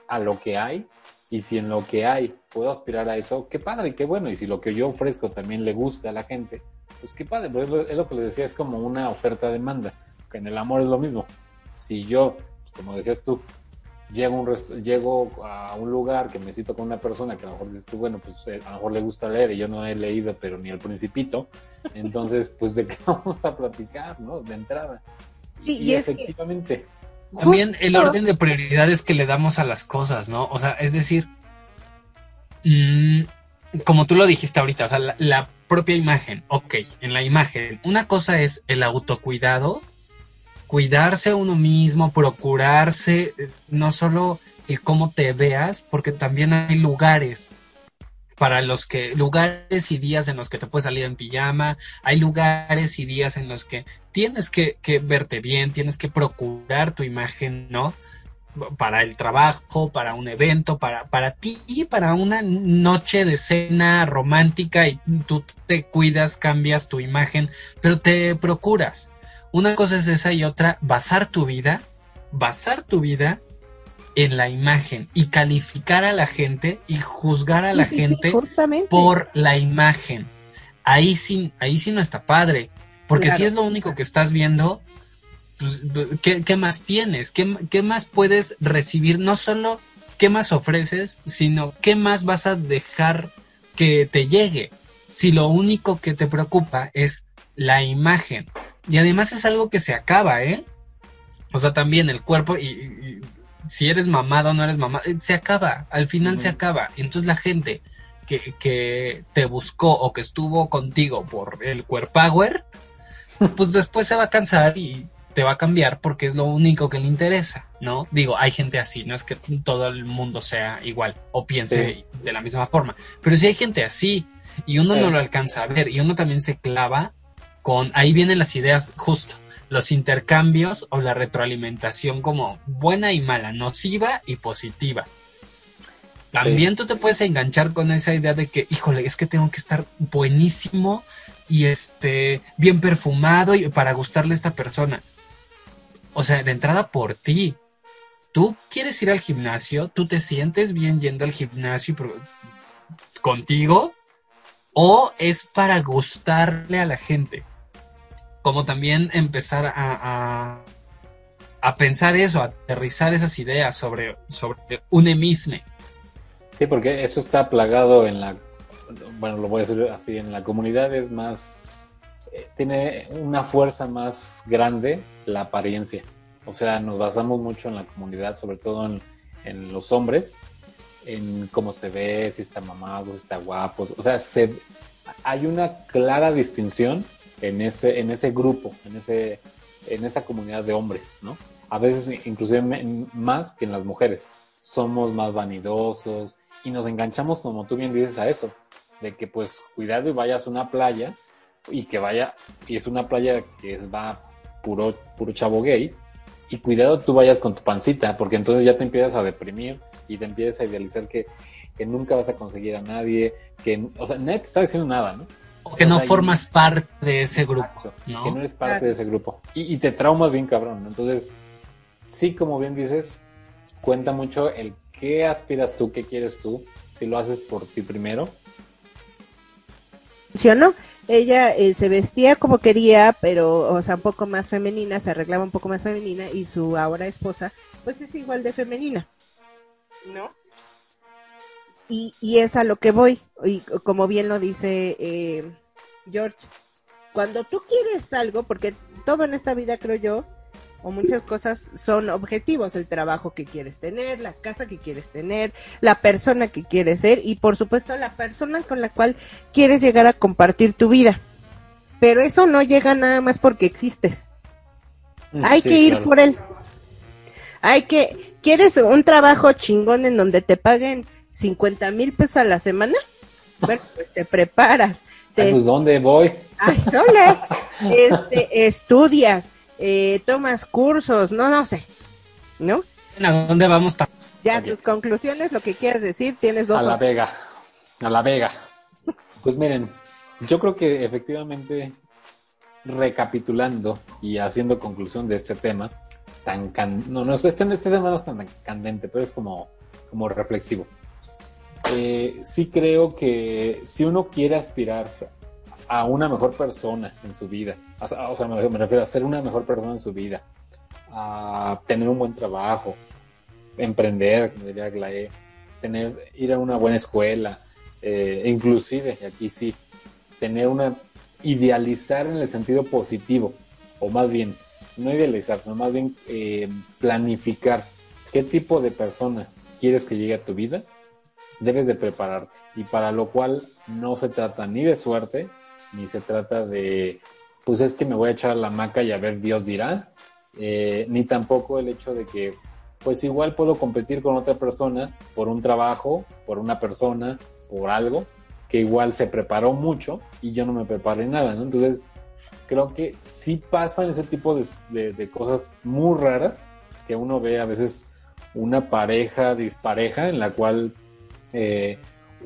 a lo que hay y si en lo que hay puedo aspirar a eso, qué padre, qué bueno. Y si lo que yo ofrezco también le gusta a la gente, pues qué padre. Pero es lo, es lo que les decía, es como una oferta-demanda. Que en el amor es lo mismo. Si yo, como decías tú, llego a, un llego a un lugar que me cito con una persona que a lo mejor dices tú, bueno, pues eh, a lo mejor le gusta leer y yo no he leído, pero ni el Principito. Entonces, pues de qué vamos a platicar, ¿no? De entrada. Sí, y, y es que- efectivamente. También el orden de prioridades que le damos a las cosas, ¿no? O sea, es decir, mm, como tú lo dijiste ahorita, o sea, la, la propia imagen, ok, en la imagen, una cosa es el autocuidado, cuidarse a uno mismo, procurarse, eh, no solo el cómo te veas, porque también hay lugares para los que, lugares y días en los que te puedes salir en pijama, hay lugares y días en los que tienes que, verte bien, tienes que procurar tu imagen, ¿no? Para el trabajo, para un evento, para, para ti, para una noche de cena romántica y tú te cuidas, cambias tu imagen, pero te procuras. Una cosa es esa y otra, basar tu vida, basar tu vida en la imagen y calificar a la gente y juzgar a la Sí, sí, sí, gente por la imagen. Ahí sí, ahí sí no está padre. Porque Claro. si es lo único que estás viendo, pues, ¿qué, qué más tienes? ¿Qué, ¿Qué más puedes recibir? No solo qué más ofreces, sino qué más vas a dejar que te llegue. Si lo único que te preocupa es la imagen. Y además es algo que se acaba, ¿eh? O sea, también el cuerpo y, si eres mamado o no eres mamado, eh, se acaba, al final se acaba. Entonces la gente que, que te buscó o que estuvo contigo por el Queer Power, pues después se va a cansar y te va a cambiar porque es lo único que le interesa, ¿no? Digo, hay gente así, no es que todo el mundo sea igual o piense de la misma forma, pero si hay gente así y uno no lo alcanza a ver y uno también se clava con, ahí vienen las ideas justo, los intercambios o la retroalimentación como buena y mala, nociva y positiva. También tú te puedes enganchar con esa idea de que, híjole, es que tengo que estar buenísimo y este bien perfumado y para gustarle a esta persona. O sea, de entrada por ti. Tú quieres ir al gimnasio, tú te sientes bien yendo al gimnasio contigo o es para gustarle a la gente. Como también empezar a, a, pensar eso, a aterrizar esas ideas sobre, sobre un emisme. Sí, porque eso está plagado en la, bueno, lo voy a decir así, en la comunidad es más, eh, tiene una fuerza más grande la apariencia. O sea, nos basamos mucho en la comunidad, sobre todo en, en los hombres, en cómo se ve, si está mamado, si está guapo. O sea, se, hay una clara distinción en ese, en ese grupo, en, ese, en esa comunidad de hombres, ¿no? A veces inclusive más que en las mujeres. Somos más vanidosos y nos enganchamos, como tú bien dices, a eso. De que pues cuidado y vayas a una playa y que vaya, y es una playa que es, va puro, puro chavo gay, y cuidado tú vayas con tu pancita, porque entonces ya te empiezas a deprimir y te empiezas a idealizar que, que nunca vas a conseguir a nadie, que, o sea, nadie está diciendo nada, ¿no? O que no formas parte de ese grupo, ¿no? Que no eres parte de ese grupo. Y, y, te traumas bien cabrón, Entonces, sí, como bien dices, cuenta mucho el qué aspiras tú, qué quieres tú, si lo haces por ti primero. ¿Sí o no? Ella eh, se vestía como quería, pero, o sea, un poco más femenina, se arreglaba un poco más femenina y su ahora esposa, pues es igual de femenina, ¿no? Y, y es a lo que voy, y como bien lo dice eh, George, cuando tú quieres algo, porque todo en esta vida creo yo, o muchas cosas son objetivos, el trabajo que quieres tener, la casa que quieres tener, la persona que quieres ser y por supuesto la persona con la cual quieres llegar a compartir tu vida. Pero eso no llega nada más porque existes. Mm, Hay que ir claro. por él. Hay que, ¿quieres un trabajo chingón en donde te paguen 50 mil pesos a la semana? Bueno, pues te preparas. Te... Ay, pues ¿dónde voy? Ay, sole. este, estudias, eh, tomas cursos, no, no sé, ¿no? ¿A dónde vamos? Ya, okay. tus conclusiones, lo que quieras decir, tienes dos. A la Vega, a la Vega. Pues miren, yo creo que efectivamente, recapitulando y haciendo conclusión de este tema, tan can... no, no, este, este tema no es tan candente, pero es como, como reflexivo. Eh, sí creo que si uno quiere aspirar a una mejor persona en su vida, o sea, me, refiero a ser una mejor persona en su vida, a tener un buen trabajo, emprender, como diría Glae, tener, ir a una buena escuela, eh, inclusive, aquí sí, tener una, idealizar en el sentido positivo, o más bien, no idealizar, sino más bien eh, planificar qué tipo de persona quieres que llegue a tu vida, debes de prepararte. Y para lo cual no se trata ni de suerte, ni se trata de, pues es que me voy a echar a la maca y a ver Dios dirá, eh, ni tampoco el hecho de que, pues igual puedo competir con otra persona por un trabajo, por una persona, por algo, que igual se preparó mucho y yo no me preparé nada, ¿no? Entonces, creo que sí pasan ese tipo de cosas muy raras que uno ve a veces una pareja dispareja en la cual eh,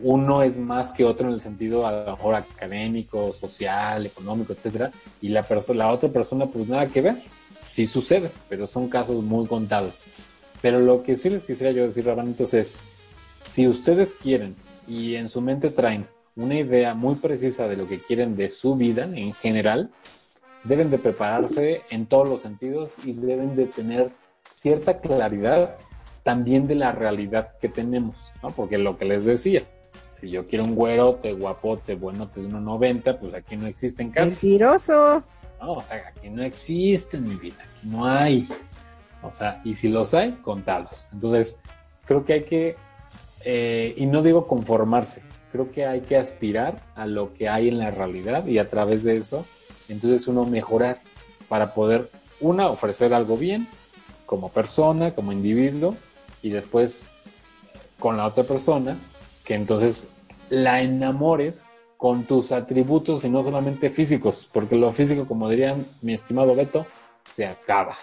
uno es más que otro en el sentido a lo mejor académico, social, económico, etcétera, y la la otra persona, pues nada que ver. Sí sucede, pero son casos muy contados. Pero lo que sí les quisiera yo decir, Rabanitos, es si ustedes quieren y en su mente traen una idea muy precisa de lo que quieren de su vida en general, deben de prepararse en todos los sentidos y deben de tener cierta claridad también de la realidad que tenemos, ¿no? Porque lo que les decía, si yo quiero un güerote, guapote, bueno, de 1.90, pues aquí no existen casi. Mentiroso. No, o sea, aquí no existen, mi vida, aquí no hay. O sea, y si los hay, contalos. Entonces, creo que hay que, eh, y no digo conformarse, creo que hay que aspirar a lo que hay en la realidad y a través de eso, entonces uno mejorar para poder una, ofrecer algo bien como persona, como individuo, y después con la otra persona, que entonces la enamores con tus atributos y no solamente físicos, porque lo físico, como diría mi estimado Beto, se acaba.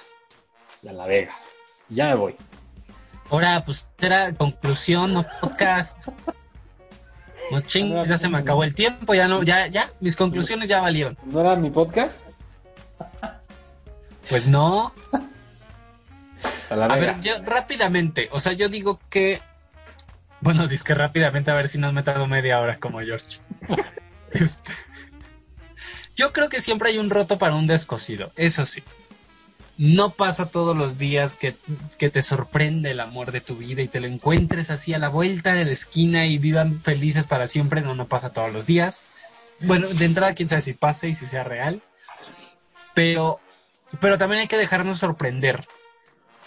Ya la vega. Ya me voy. Ahora, pues era conclusión, no podcast. No chingues, ya se me acabó el tiempo, ya no, ya, ya, mis conclusiones ya valieron. ¿No era mi podcast? Pues no. A, la A vega. ver, yo rápidamente, o sea, yo digo que. Bueno, dices que rápidamente, a ver si no me tardo media hora como George. Este, Yo creo que siempre hay un roto para un descosido, eso sí. No pasa todos los días que, que te sorprende el amor de tu vida y te lo encuentres así a la vuelta de la esquina y vivan felices para siempre. No, no pasa todos los días. Bueno, de entrada, quién sabe si pase y si sea real. Pero, pero también hay que dejarnos sorprender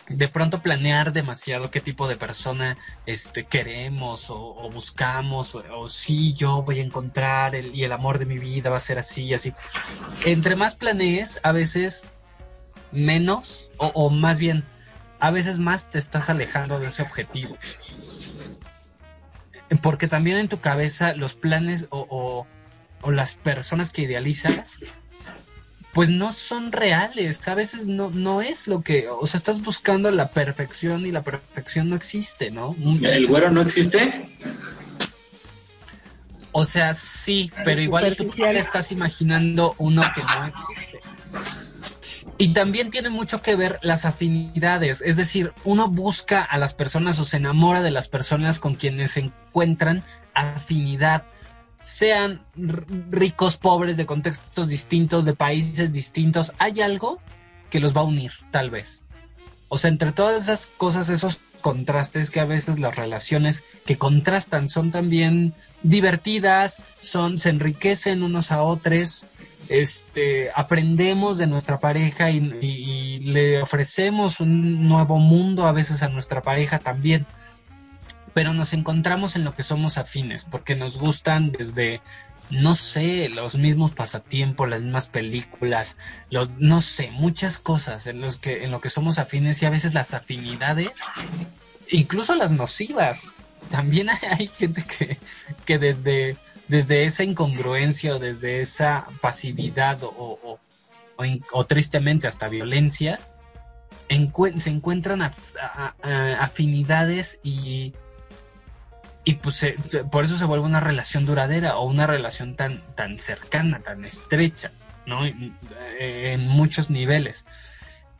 de pronto planear demasiado qué tipo de persona este, queremos o, buscamos, o, si yo voy a encontrar el, y el amor de mi vida va a ser así y así. Entre más planees, a veces menos, o, o más bien, a veces más te estás alejando de ese objetivo. Porque también en tu cabeza los planes o, o las personas que idealizas pues no son reales, a veces no, no es lo que, o sea, estás buscando la perfección y la perfección no existe, ¿no? ¿El güero no existe? O sea, sí, pero igual tú te estás imaginando uno que no existe. Y también tiene mucho que ver las afinidades, es decir, uno busca a las personas o se enamora de las personas con quienes se encuentran afinidad, sean ricos, pobres, de contextos distintos, de países distintos, hay algo que los va a unir, tal vez. O sea, entre todas esas cosas, esos contrastes que a veces las relaciones que contrastan son también divertidas, son, se enriquecen unos a otros, este, aprendemos de nuestra pareja y- y le ofrecemos un nuevo mundo a veces a nuestra pareja también. Pero nos encontramos en lo que somos afines, porque nos gustan desde, no sé, los mismos pasatiempos, las mismas películas, lo- no sé, muchas cosas en los que, en lo que somos afines y a veces las afinidades, incluso las nocivas. También hay, gente que, que desde, desde esa incongruencia o desde esa pasividad o, o- o tristemente hasta violencia, se encuentran afinidades y, y pues se- por eso se vuelve una relación duradera o una relación tan, tan cercana, tan estrecha, ¿no? Eh, En muchos niveles.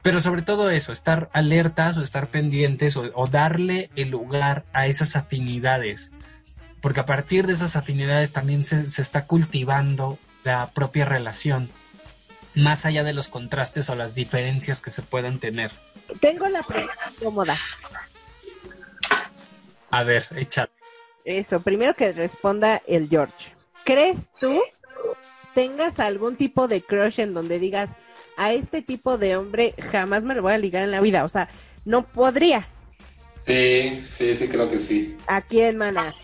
Pero sobre todo eso, estar alertas o estar pendientes o, o darle el lugar a esas afinidades. Porque a partir de esas afinidades también se, se está cultivando la propia relación, más allá de los contrastes o las diferencias que se puedan tener. Tengo la pregunta incómoda. A ver, échale. Eso, primero que responda el George. ¿Crees tú tengas algún tipo de crush en donde digas a este tipo de hombre jamás me lo voy a ligar en la vida? O sea, no podría. Sí, sí, sí, creo que sí. ¿A quién, mana?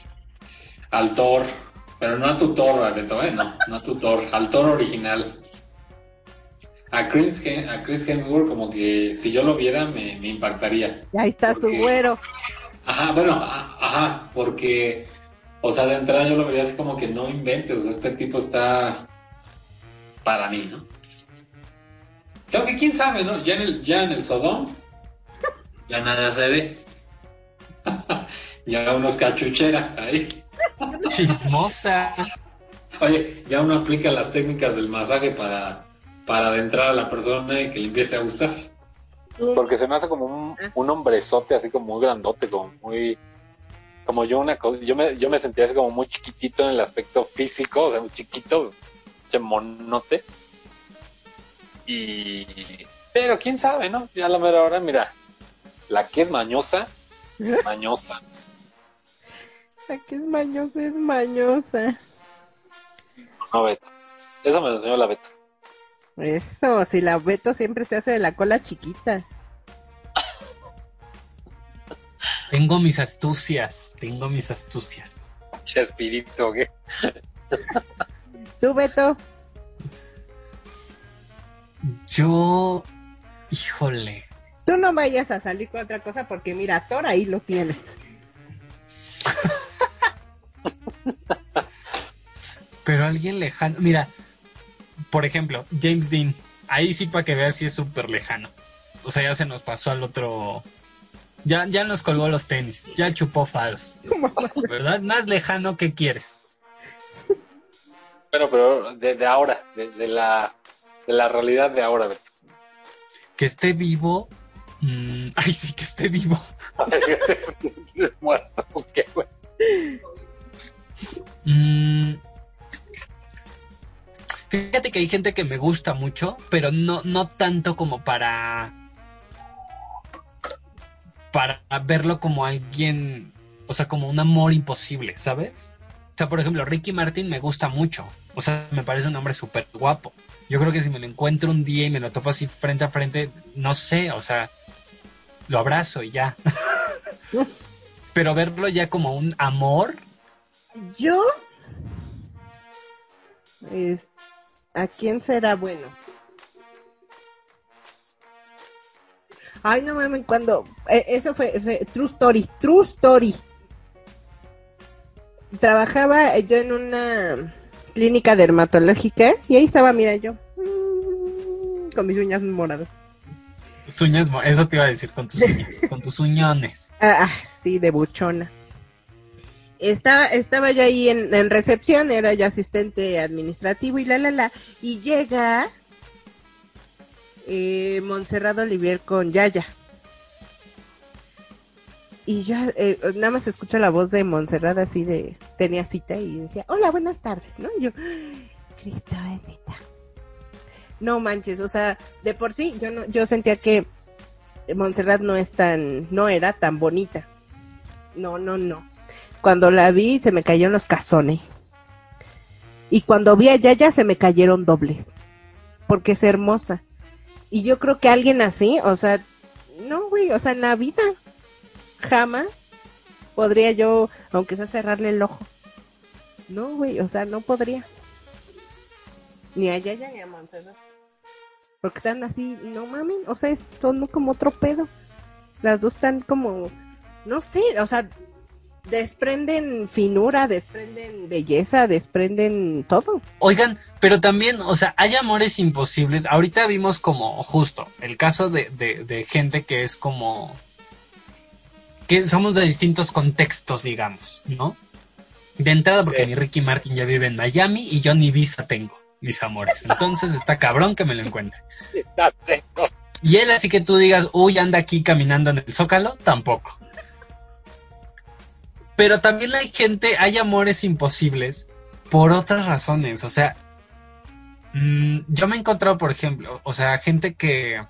Al Thor. Pero no a tu Thor, Alberto, ¿eh? No, no a tu Thor. Al Thor original. A Chris, a Chris Hemsworth, como que si yo lo viera, me, me impactaría. Ahí está su güero. Ajá, bueno, a- ajá, porque, o sea, de entrada yo lo vería así como que no inventes, o sea, este tipo está para mí, ¿no? Creo que quién sabe, ¿no? Ya en el, ya en el Sodom, ya nada se ve. ya unos cachuchera ahí. Chismosa. Oye, ya uno aplica las técnicas del masaje para, para adentrar a la persona y que le empiece a gustar. Porque se me hace como un, un hombrezote, así como muy grandote, como muy. Como yo, una cosa. Yo me, yo me sentía así como muy chiquitito en el aspecto físico, o sea, muy chiquito, monote. Y. Pero quién sabe, ¿no? Ya a la mera hora, mira. La que es mañosa, mañosa. La que es mañosa es mañosa. No, Beto. Eso me lo enseñó la Beto. Eso, si la Beto siempre se hace de la cola chiquita. Tengo mis astucias, tengo mis astucias. Chespirito, ¿qué? ¿Tú, Beto? Yo, Híjole. Tú no vayas a salir con otra cosa porque mira, Thor ahí lo tienes. Pero alguien lejano. Mira, por ejemplo, James Dean. Ahí sí para que veas si es súper lejano. O sea, ya se nos pasó al otro. Ya, ya nos colgó los tenis. Ya chupó faros. ¿Verdad? Más lejano que quieres. Bueno, pero de, de ahora, de, de la, de la realidad de ahora, Beto. Que esté vivo. mm, ay, sí, que esté vivo. Muerto, ¿qué, güey? Mm, fíjate que hay gente que me gusta mucho, pero no, no tanto como para. Para verlo como alguien. O sea, como un amor imposible, ¿sabes? O sea, por ejemplo, Ricky Martin me gusta mucho. O sea, me parece un hombre súper guapo. Yo creo que si me lo encuentro un día y me lo topo así frente a frente, no sé, o sea, lo abrazo y ya. Pero verlo ya como un amor, Yo. Es, ¿A quién será bueno? Ay, no mames, cuando. eh, eso fue, fue True Story. True Story. Trabajaba yo en una clínica dermatológica y ahí estaba, mira, yo. mm, Con mis uñas moradas. tus uñas, eso te iba a decir con tus uñas, con tus uñones. Ah, ah, sí, de buchona. Estaba, estaba yo ahí en, recepción, era yo asistente administrativo y la, la, la. Y llega eh, Montserrat Olivier con Yaya. Y yo eh, nada más escucho la voz de Montserrat así de, tenía cita y decía, hola, buenas tardes, ¿no? Y yo, Cristo bendita. No manches, o sea, de por sí yo no, yo sentía que Montserrat no es tan, no era tan bonita. No, no, no. Cuando la vi se me cayeron los cazones. Y cuando vi a Yaya se me cayeron dobles. Porque es hermosa. Y yo creo que alguien así, o sea, no, güey, o sea, en la vida jamás podría yo, aunque sea cerrarle el ojo. No, güey, o sea, no podría. Ni a Yaya ni a Montserrat. Porque están así, no mames, o sea, son como otro pedo. Las dos están como, no sé, o sea, desprenden finura, desprenden belleza, desprenden todo. Oigan, pero también, o sea, hay amores imposibles. Ahorita vimos como justo el caso de, de, de gente que es como que somos de distintos contextos, digamos, ¿no? De entrada, porque Sí. mi Ricky Martin ya vive en Miami y yo ni visa tengo, mis amores. Entonces está cabrón que me lo encuentre. Y él así que tú digas, uy, anda aquí caminando en el zócalo, tampoco. Pero también hay gente, hay amores imposibles por otras razones. O sea, mm, yo me he encontrado, por ejemplo, o sea, gente que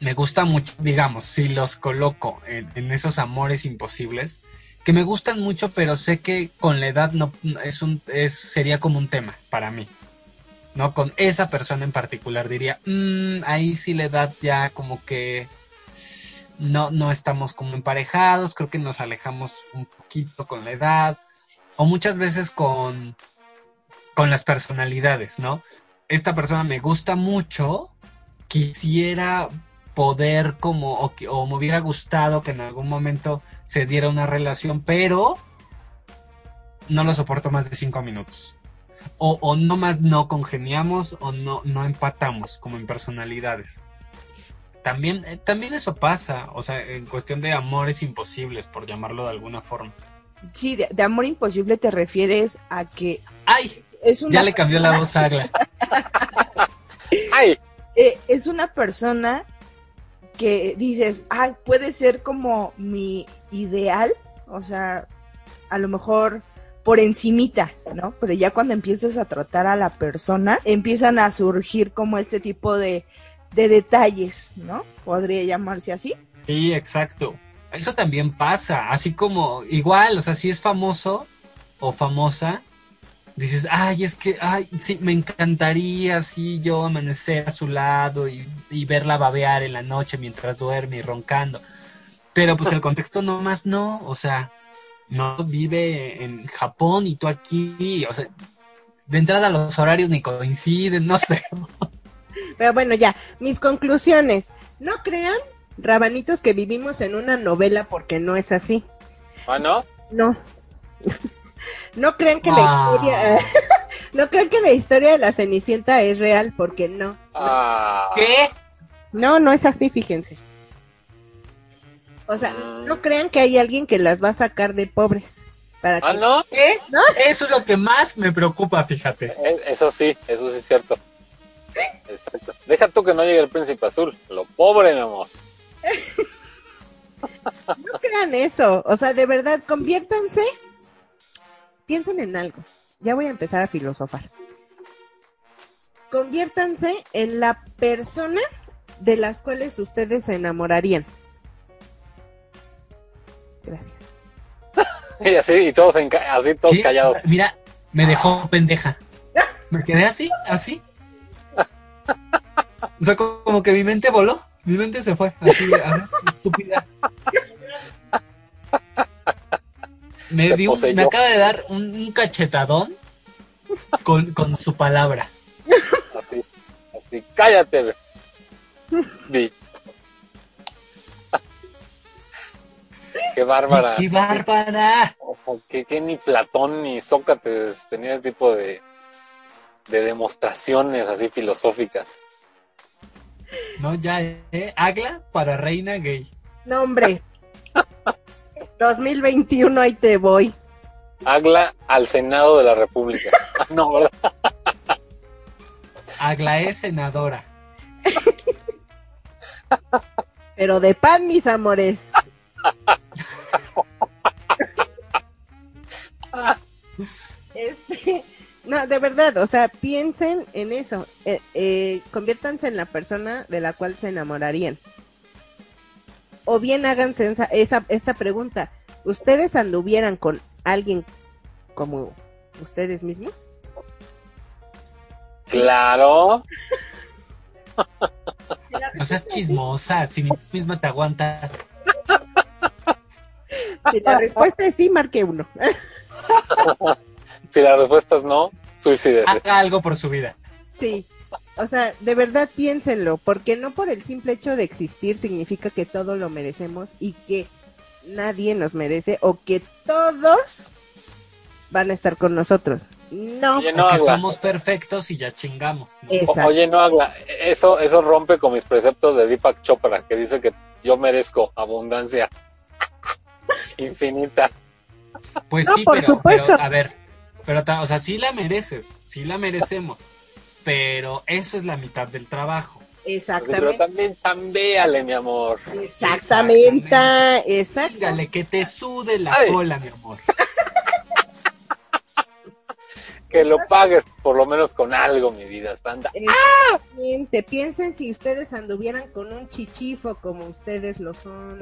me gusta mucho, digamos, si los coloco en, esos amores imposibles, que me gustan mucho, pero sé que con la edad no es un, es, sería como un tema para mí. ¿no? Con esa persona en particular diría, "Mm, ahí sí la edad ya como que no, no estamos como emparejados, creo que nos alejamos un poquito con la edad, o muchas veces con, con las personalidades, ¿no? Esta persona me gusta mucho, quisiera poder como, o, o me hubiera gustado que en algún momento se diera una relación, pero no lo soporto más de cinco minutos o, o no más no congeniamos o no, no empatamos como en personalidades. También, eh, también eso pasa, o sea, en cuestión de amores imposibles, por llamarlo de alguna forma. Sí, de, de amor imposible te refieres a que ¡Ay! es una Ya le cambió la voz a Agla. ¡Ay! eh, es una persona que dices, ay, puede ser como mi ideal, o sea, a lo mejor por encimita, ¿no? Pero ya cuando empiezas a tratar a la persona, empiezan a surgir como este tipo de, de detalles, ¿no? Podría llamarse así. Sí, exacto. Eso también pasa, así como igual, o sea, si es famoso o famosa, dices, ay, es que, ay, sí, me encantaría así yo amanecer a su lado y, y verla babear en la noche mientras duerme y roncando. Pero pues el contexto nomás no, o sea, no vive en Japón y tú aquí, o sea, de entrada los horarios ni coinciden, no sé. Pero bueno, ya, mis conclusiones. No crean, rabanitos, que vivimos en una novela porque no es así. ¿Ah, no? No. no crean que la Ah. historia no crean que la historia de la Cenicienta es real porque no. Ah. ¿Qué? No, no es así, fíjense. O sea, Mm. no crean que hay alguien que las va a sacar de pobres. Para ¿Ah, que... no? ¿Qué? Eso es lo que más me preocupa, fíjate. Eh, Eso sí, eso sí es cierto. Exacto. Deja tú que no llegue el príncipe azul. Lo pobre, mi amor. No crean eso. O sea, de verdad, conviértanse. Piensen en algo. Ya voy a empezar a filosofar. Conviértanse en la persona de las cuales ustedes se enamorarían. Gracias. Y así, y todos, en ca- así todos callados. Mira, me dejó pendeja. Me quedé así, así. O sea, co- como que mi mente voló. Mi mente se fue, así, a estúpida. Me, dio, me acaba de dar un, un cachetadón con, con su palabra. Así, así. Cállate, Qué bárbara. ¡Qué bárbara! Ojo, que, que ni Platón ni Sócrates tenía ese tipo de, de demostraciones así filosóficas. No, ya, ¿eh? Agla para reina gay. No, hombre. 2021, ahí te voy. Agla al Senado de la República. Ah, no, ¿verdad? Agla es senadora. Pero de pan, mis amores. De verdad, o sea, piensen en eso. Eh, eh, conviértanse en la persona de la cual se enamorarían. O bien háganse esa, esa- esta pregunta. ¿Ustedes anduvieran con alguien como ustedes mismos? Claro. No seas chismosa, si ni tú misma te aguantas. Si la respuesta es sí, marque uno. Si la respuesta es no, suicídese. Haga algo por su vida. Sí. O sea, de verdad piénsenlo, porque no por el simple hecho de existir significa que todo lo merecemos y que nadie nos merece o que todos van a estar con nosotros. No. Oye, no, Porque Agla. somos perfectos y ya chingamos. Oye, no, Agla, eso, eso rompe con mis preceptos de Deepak Chopra, que dice que yo merezco abundancia infinita. Pues No, sí, por pero, supuesto. pero, a ver, pero, o sea, sí la mereces, sí la merecemos, pero eso es la mitad del trabajo. Pero Exactamente. también tambéale, mi amor. Exactamente. Exacto. Dígale que te sude la Ay. cola, mi amor. Que lo pagues por lo menos con algo, mi vida santa. Exactamente. Piensen si ustedes anduvieran con un chichifo como ustedes lo son,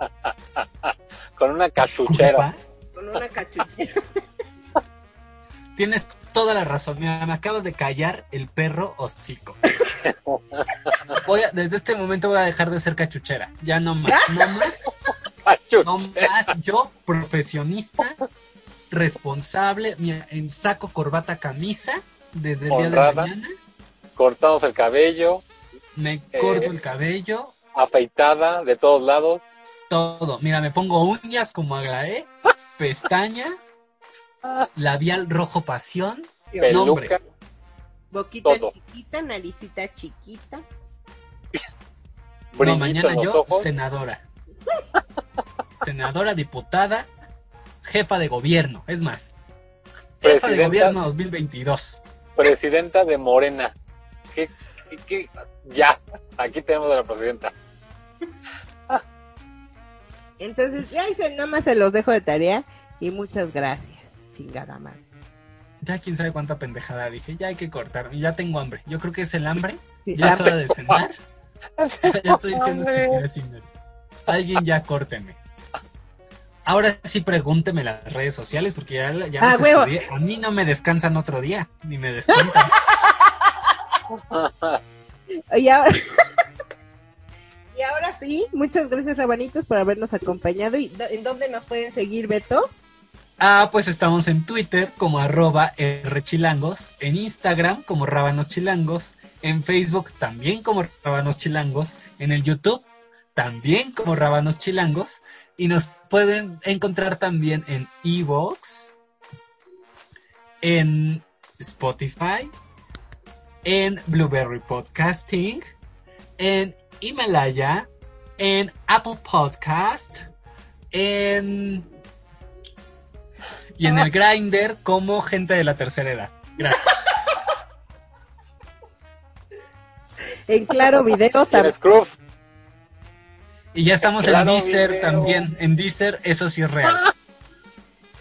Con una cachuchera. Disculpa, con una cachuchera. Tienes toda la razón. Mira, me acabas de callar el perro hocico. Voy a- desde este momento voy a dejar de ser cachuchera. Ya no más, no más, no más. Yo, profesionista, responsable, mira, en saco, corbata, camisa, desde el día de mañana, Cortamos el cabello, me Eh. corto el cabello, afeitada de todos lados. todo. Mira, me pongo uñas como Aglaé, pestaña, labial rojo pasión. No, hombre. Peluca. Boquita Todo. chiquita, naricita chiquita. No, mañana yo, ojos. senadora. Senadora, diputada, jefa de gobierno. Es más, jefa de Presidenta. gobierno 2022. Presidenta de Morena. ¿Qué, qué- qué? Ya, aquí tenemos a la presidenta. Entonces, ya hice, nada más se los dejo de tarea y muchas gracias, chingada madre. Ya quién sabe cuánta pendejada dije. Ya hay que cortar. Ya tengo hambre. Yo creo que es el hambre. Sí, Ya es hora de cenar. Ya estoy diciendo. Alguien ya córteme. Ahora sí pregúnteme las redes sociales porque ya, ya Ah. A mí no me descansan otro día, ni me descuentan. Y ahora, y ahora sí, muchas gracias Rabanitos por habernos acompañado. ¿Y en dónde nos pueden seguir, Beto? Ah, pues estamos en Twitter como arroba rchilangos, en Instagram como Rábanos Chilangos, en Facebook también como Rábanos Chilangos, en el YouTube también como Rábanos Chilangos y nos pueden encontrar también en Evox, en Spotify, en Blueberry Podcasting, en Himalaya, en Apple Podcast, en y en el Grinder como gente de la tercera edad. Gracias. En Claro Video ¿Quién también. Y ya estamos Claro, en Deezer video. también. En Deezer, eso sí es real.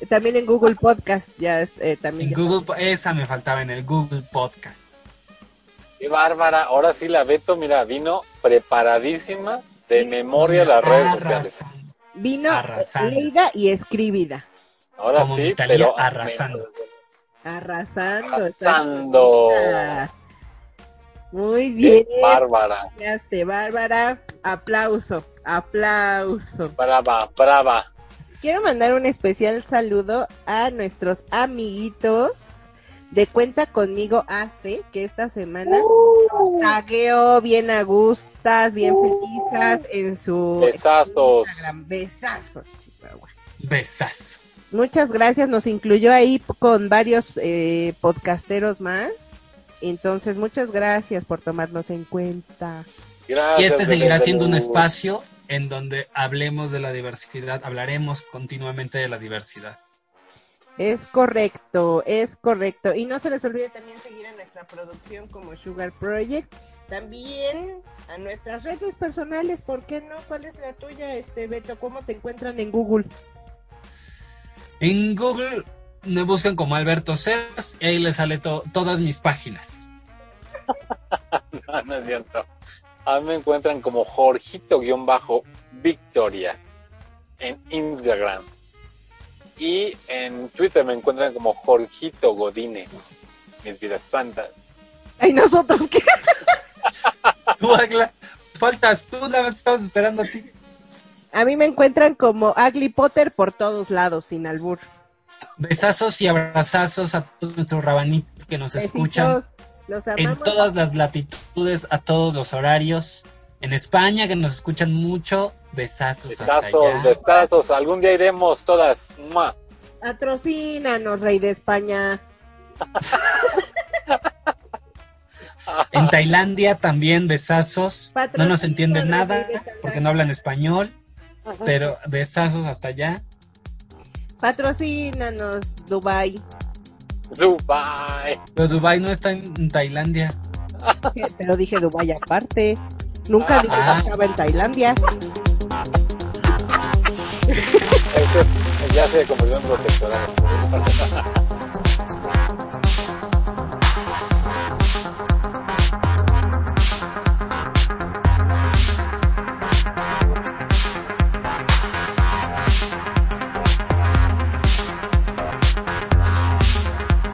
También en Google Podcast. Ya eh, también. En ya- Google, Po- esa me faltaba en el Google Podcast. Qué bárbara. Ahora sí la Beto, mira, vino preparadísima de memoria las redes sociales. Vino Arrasando. leída y escribida. Ahora Como sí, Talía, pero arrasando. Arrasando. Arrasando. Muy bien. Qué bárbara. Llegaste, Bárbara. Aplauso. Aplauso. Brava, brava. Quiero mandar un especial saludo a nuestros amiguitos de Cuenta Conmigo AC, que esta semana nos tagueó bien a gustas, bien felices en su Besazos. Instagram. Besazos, Chihuahua. Besas. Muchas gracias, nos incluyó ahí con varios eh, podcasteros más. Entonces, muchas gracias por tomarnos en cuenta. Gracias. Y este seguirá siendo un espacio en donde hablemos de la diversidad, hablaremos continuamente de la diversidad. Es correcto, es correcto. Y no se les olvide también seguir a nuestra producción como Sugar Project. También a nuestras redes personales, ¿por qué no? ¿Cuál es la tuya, este Beto? ¿Cómo te encuentran en Google? En Google me buscan como Alberto Cers y ahí les sale to- todas mis páginas. No, no es cierto. A mí me encuentran como Jorgito-Victoria en Instagram. Y en Twitter me encuentran como Jorgito Godínez. Mis vidas santas. Ay, nosotros qué. Tú, Agla, faltas tú, nada más estamos esperando a ti. A mí me encuentran como Ugly Potter por todos lados, sin albur. Besazos y abrazazos a todos nuestros rabanitos que nos escuchan los en amamos. todas las latitudes, a todos los horarios. En España, que nos escuchan mucho, besazos allá. bestazos. Algún día iremos todas. ¡Mua! Patrocínanos, Rey de España. En Tailandia también besazos. No nos entienden nada porque no hablan español, pero besazos hasta allá. Patrocínanos, Dubai. Dubai. Pero Dubai no está en Tailandia. Pero dije Dubai aparte. Nunca dije Ah. que estaba en Tailandia. Ya se convirtió en protectorado.